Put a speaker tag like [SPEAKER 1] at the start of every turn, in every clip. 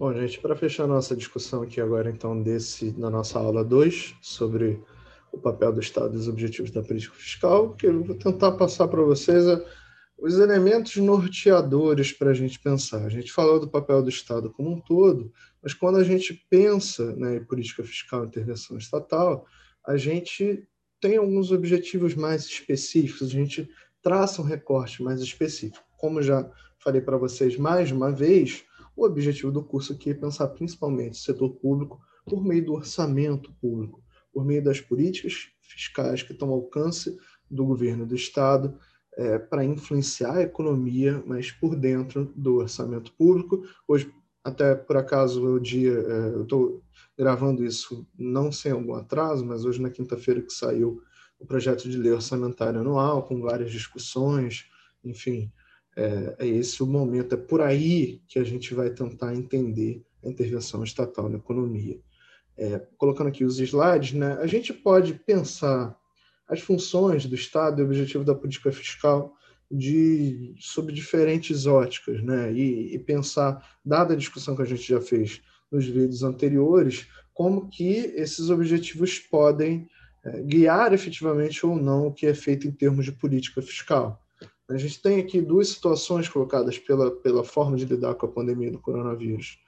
[SPEAKER 1] Bom, gente, para fechar nossa discussão aqui agora, então, desse, na nossa aula 2, sobre o papel do Estado e os objetivos da política fiscal, que eu vou tentar passar para vocês a, os elementos norteadores para a gente pensar. A gente falou do papel do Estado como um todo, mas quando a gente pensa né, em política fiscal e intervenção estatal, a gente tem alguns objetivos mais específicos, a gente traça um recorte mais específico. Como já falei para vocês mais uma vez, o objetivo do curso aqui é pensar principalmente o setor público por meio do orçamento público, por meio das políticas fiscais que estão ao alcance do governo do Estado é, para influenciar a economia, mas por dentro do orçamento público. Hoje, até por acaso, o dia, é, eu estou gravando isso não sem algum atraso, mas hoje, na quinta-feira, que saiu o projeto de lei orçamentária anual, com várias discussões, enfim, é, é esse o momento, é por aí que a gente vai tentar entender a intervenção estatal na economia. É, colocando aqui os slides, né, a gente pode pensar as funções do Estado e o objetivo da política fiscal de, sob diferentes óticas, né, e, e pensar, dada a discussão que a gente já fez nos vídeos anteriores, como que esses objetivos podem é, guiar efetivamente ou não o que é feito em termos de política fiscal. A gente tem aqui duas situações colocadas pela, pela forma de lidar com a pandemia do coronavírus.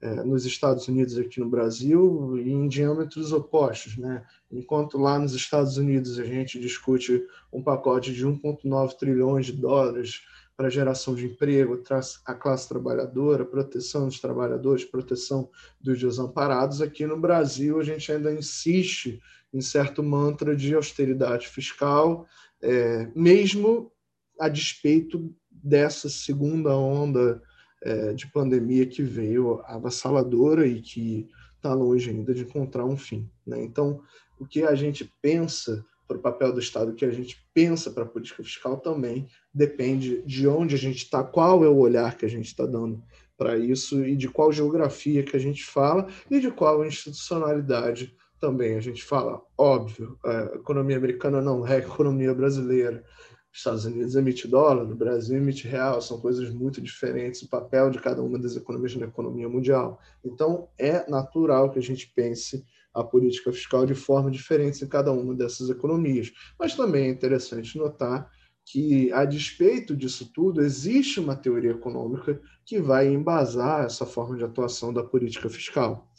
[SPEAKER 1] É, nos Estados Unidos e aqui no Brasil, em diâmetros opostos. Né? Enquanto lá nos Estados Unidos a gente discute um pacote de 1,9 trilhões de dólares para geração de emprego, a classe trabalhadora, proteção dos trabalhadores, proteção dos desamparados, aqui no Brasil a gente ainda insiste em certo mantra de austeridade fiscal, é, mesmo a despeito dessa segunda onda é, de pandemia que veio avassaladora e que está longe ainda de encontrar um fim. Né? Então, o que a gente pensa para o papel do Estado, o que a gente pensa para a política fiscal também depende de onde a gente está, qual é o olhar que a gente está dando para isso e de qual geografia que a gente fala e de qual institucionalidade também a gente fala. Óbvio, a economia americana não é a economia brasileira, Estados Unidos emite dólar, no Brasil emite real, são coisas muito diferentes, o papel de cada uma das economias na economia mundial. Então, é natural que a gente pense a política fiscal de forma diferente em cada uma dessas economias. Mas também é interessante notar que, a despeito disso tudo, existe uma teoria econômica que vai embasar essa forma de atuação da política fiscal.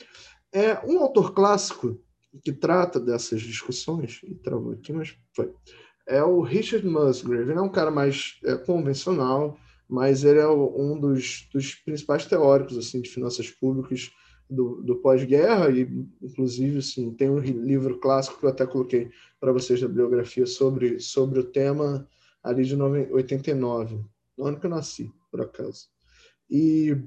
[SPEAKER 1] É um autor clássico que trata dessas discussões, e travou aqui, mas foi, é o Richard Musgrave. Ele é um cara mais é, convencional, mas ele é um dos, dos, principais teóricos assim de finanças públicas do, do pós-guerra e, inclusive, assim, tem um livro clássico que eu até coloquei para vocês da biografia sobre, sobre o tema ali de 89, no ano que eu nasci, por acaso. E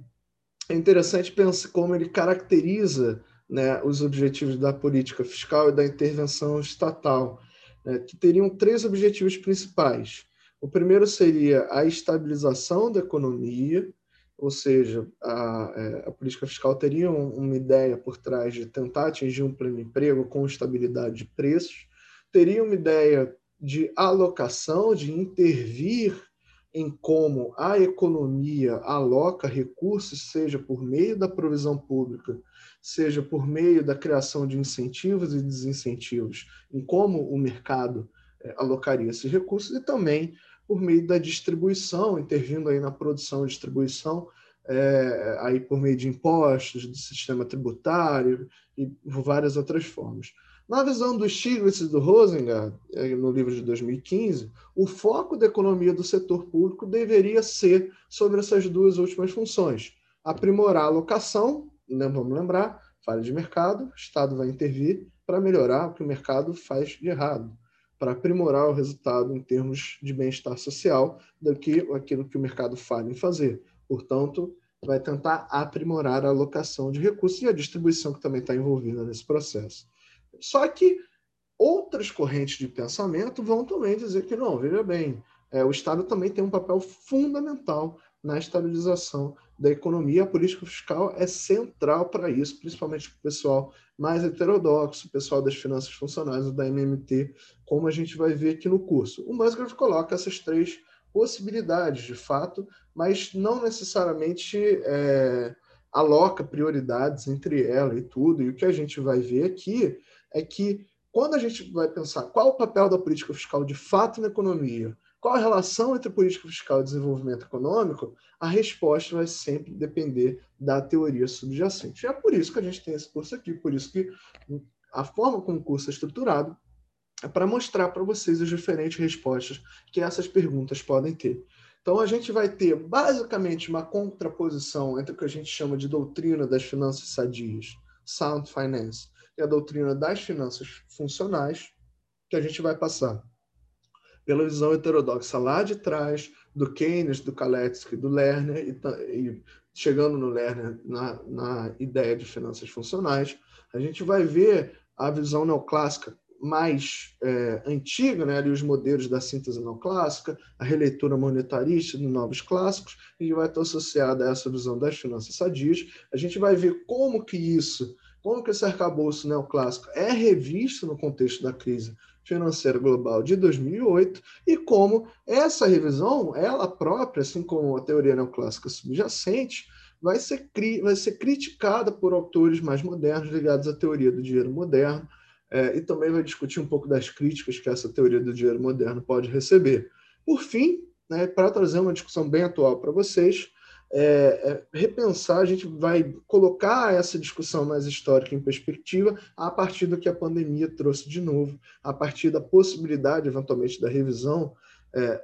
[SPEAKER 1] é interessante pensar como ele caracteriza né, os objetivos da política fiscal e da intervenção estatal né, que teriam três objetivos principais. O primeiro seria a estabilização da economia, ou seja, a, é, a política fiscal teria uma ideia por trás de tentar atingir um pleno emprego com estabilidade de preços, teria uma ideia de alocação, de intervir em como a economia aloca recursos, seja por meio da provisão pública, seja por meio da criação de incentivos e desincentivos, em como o mercado é, alocaria esses recursos, e também por meio da distribuição, intervindo aí na produção e distribuição, é, aí por meio de impostos, do sistema tributário e várias outras formas. Na visão do Stiglitz e do Rosengard, é, no livro de 2015, o foco da economia do setor público deveria ser sobre essas duas últimas funções: aprimorar a alocação né, vamos lembrar, falha de mercado, o Estado vai intervir para melhorar o que o mercado faz de errado, para aprimorar o resultado em termos de bem-estar social do que aquilo que o mercado falha em fazer. Portanto, vai tentar aprimorar a alocação de recursos e a distribuição que também está envolvida nesse processo. Só que outras correntes de pensamento vão também dizer que não, veja bem, é, o Estado também tem um papel fundamental na estabilização da economia. A política fiscal é central para isso, principalmente para o pessoal mais heterodoxo, o pessoal das finanças funcionais, da MMT, como a gente vai ver aqui no curso. O Musgrave coloca essas três possibilidades, de fato, mas não necessariamente é, aloca prioridades entre ela e tudo. E o que a gente vai ver aqui é que quando a gente vai pensar qual o papel da política fiscal de fato na economia, qual a relação entre política fiscal e desenvolvimento econômico, a resposta vai sempre depender da teoria subjacente. E é por isso que a gente tem esse curso aqui, por isso que a forma como o curso é estruturado é para mostrar para vocês as diferentes respostas que essas perguntas podem ter. Então, a gente vai ter basicamente uma contraposição entre o que a gente chama de doutrina das finanças sadias, sound finance, e a doutrina das finanças funcionais, que a gente vai passar pela visão heterodoxa lá de trás, do Keynes, do Kaletsky, do Lerner, e, e chegando no Lerner na, na ideia de finanças funcionais, a gente vai ver a visão neoclássica mais é, antiga, né, ali os modelos da síntese neoclássica, a releitura monetarista de novos clássicos, e vai estar associada a essa visão das finanças sadias. A gente vai ver como que isso, como que esse arcabouço neoclássico é revisto no contexto da crise financeira global de 2008 e como essa revisão, ela própria, assim como a teoria neoclássica subjacente, vai ser, vai ser criticada por autores mais modernos ligados à teoria do dinheiro moderno, é, e também vai discutir um pouco das críticas que essa teoria do dinheiro moderno pode receber. Por fim, né, para trazer uma discussão bem atual para vocês, é, é, repensar, a gente vai colocar essa discussão mais histórica em perspectiva a partir do que a pandemia trouxe de novo, a partir da possibilidade, eventualmente, da revisão é,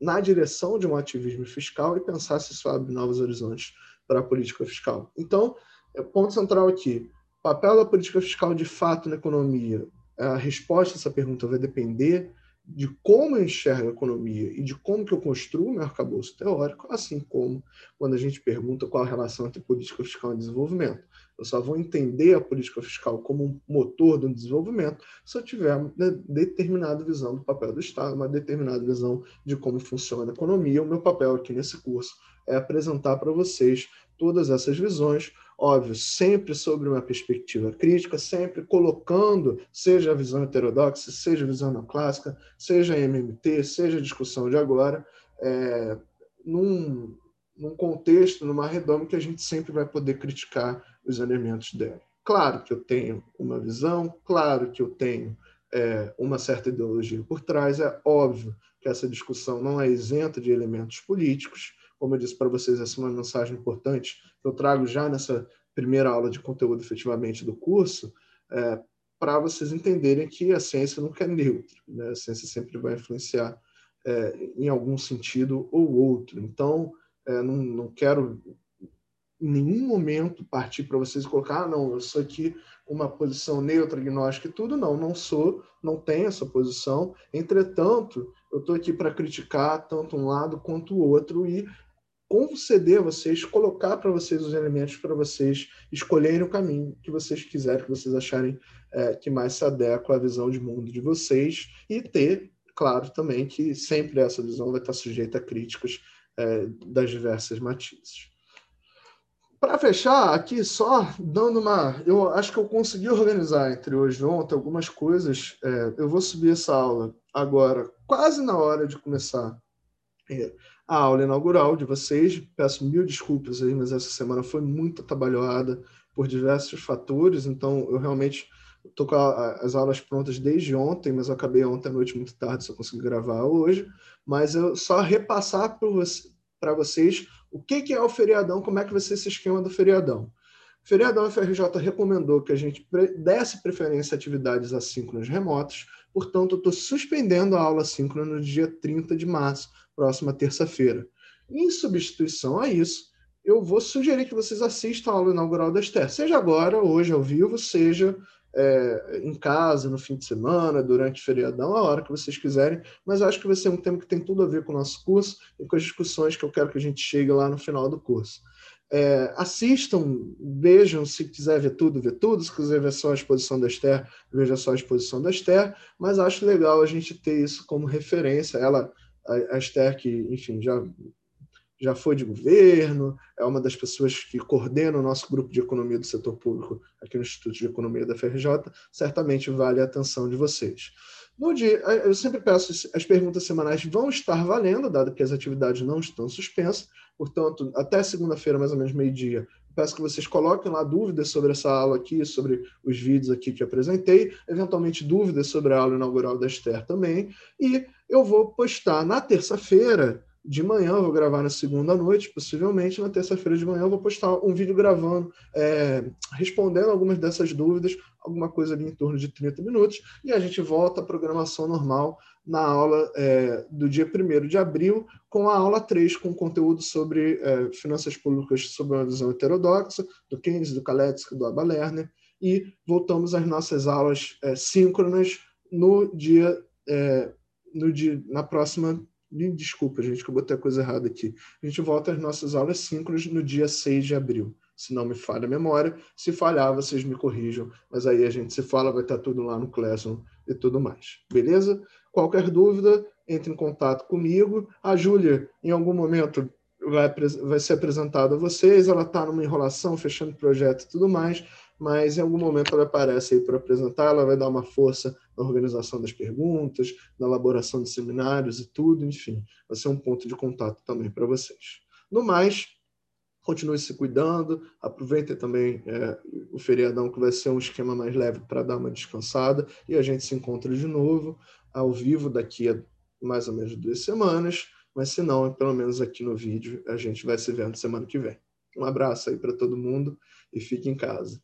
[SPEAKER 1] na direção de um ativismo fiscal e pensar se isso abre novos horizontes para a política fiscal. Então, é, ponto central aqui, papel da política fiscal de fato na economia? A resposta a essa pergunta vai depender de como eu enxergo a economia e de como que eu construo meu arcabouço teórico, assim como quando a gente pergunta qual a relação entre política fiscal e desenvolvimento. Eu só vou entender a política fiscal como um motor do desenvolvimento se eu tiver uma determinada visão do papel do Estado, uma determinada visão de como funciona a economia. O meu papel aqui nesse curso é apresentar para vocês todas essas visões, óbvio, sempre sobre uma perspectiva crítica, sempre colocando, seja a visão heterodoxa, seja a visão neoclássica, seja a MMT, seja a discussão de agora, é, num, num contexto, numa redoma que a gente sempre vai poder criticar os elementos dela. Claro que eu tenho uma visão, claro que eu tenho é, uma certa ideologia por trás, é óbvio que essa discussão não é isenta de elementos políticos, como eu disse para vocês, essa é uma mensagem importante que eu trago já nessa primeira aula de conteúdo efetivamente do curso, é, para vocês entenderem que a ciência nunca é neutra, né? a ciência sempre vai influenciar é, em algum sentido ou outro. Então, é, não, não quero em nenhum momento partir para vocês colocar, ah, não, eu sou aqui uma posição neutra, agnóstica e tudo. Não, não sou, não tenho essa posição. Entretanto, eu estou aqui para criticar tanto um lado quanto o outro e conceder a vocês, colocar para vocês os elementos para vocês escolherem o caminho que vocês quiserem, que vocês acharem é, que mais se adequa à visão de mundo de vocês e ter, claro, também que sempre essa visão vai estar sujeita a críticas é, das diversas matizes. Para fechar, aqui só dando uma. Eu acho que eu consegui organizar entre hoje e ontem algumas coisas. É, eu vou subir essa aula agora, quase na hora de começar a aula inaugural de vocês. Peço mil desculpas aí, mas essa semana foi muito trabalhada por diversos fatores, então eu realmente estou com a, as aulas prontas desde ontem, mas eu acabei ontem à noite muito tarde, só consegui gravar hoje. Mas eu só repassar para você, vocês o que, que é o feriadão, como é que vai ser esse esquema do feriadão. O feriadão FRJ recomendou que a gente desse preferência a atividades assíncronas remotas, portanto, eu estou suspendendo a aula síncrona no dia 30 de março, próxima terça-feira. Em substituição a isso, eu vou sugerir que vocês assistam a aula inaugural da Esther, seja agora, hoje ao vivo, seja é, em casa, no fim de semana, durante o feriadão, a hora que vocês quiserem, mas eu acho que vai ser um tema que tem tudo a ver com o nosso curso e com as discussões que eu quero que a gente chegue lá no final do curso. É, assistam, vejam, se quiser ver tudo, ver tudo, se quiser ver só a exposição da Esther, veja só a exposição da Esther, mas acho legal a gente ter isso como referência. Ela a, Esther, que, enfim, já, já foi de governo, é uma das pessoas que coordena o nosso grupo de economia do setor público aqui no Instituto de Economia da FRJ, certamente vale a atenção de vocês. No dia, eu sempre peço, as perguntas semanais vão estar valendo, dado que as atividades não estão suspensas, portanto, até segunda-feira, mais ou menos meio-dia, peço que vocês coloquem lá dúvidas sobre essa aula aqui, sobre os vídeos aqui que apresentei, eventualmente dúvidas sobre a aula inaugural da Esther também, e eu vou postar na terça-feira de manhã, vou gravar na segunda noite, possivelmente, na terça-feira de manhã eu vou postar um vídeo gravando, é, respondendo algumas dessas dúvidas, alguma coisa ali em torno de 30 minutos, e a gente volta à programação normal na aula é, do dia 1 de abril, com a aula 3, com conteúdo sobre é, finanças públicas sob uma visão heterodoxa, do Keynes, do Kaletsky, do Abba Lerner, e voltamos às nossas aulas é, síncronas no dia, é, no dia, na próxima desculpa, gente, que eu botei a coisa errada aqui. A gente volta às nossas aulas síncronas no dia 6 de abril. Se não me falha a memória, se falhar, vocês me corrijam. Mas aí a gente se fala, vai estar tudo lá no Classroom e tudo mais. Beleza? Qualquer dúvida, entre em contato comigo. A Júlia, em algum momento, vai, vai ser apresentada a vocês. Ela está numa enrolação, fechando projeto e tudo mais mas em algum momento ela aparece aí para apresentar, ela vai dar uma força na organização das perguntas, na elaboração de seminários e tudo, enfim, vai ser um ponto de contato também para vocês. No mais, continue se cuidando, aproveitem também é, o feriadão que vai ser um esquema mais leve para dar uma descansada e a gente se encontra de novo ao vivo daqui a mais ou menos duas semanas, mas se não, pelo menos aqui no vídeo, a gente vai se vendo semana que vem. Um abraço aí para todo mundo e fique em casa.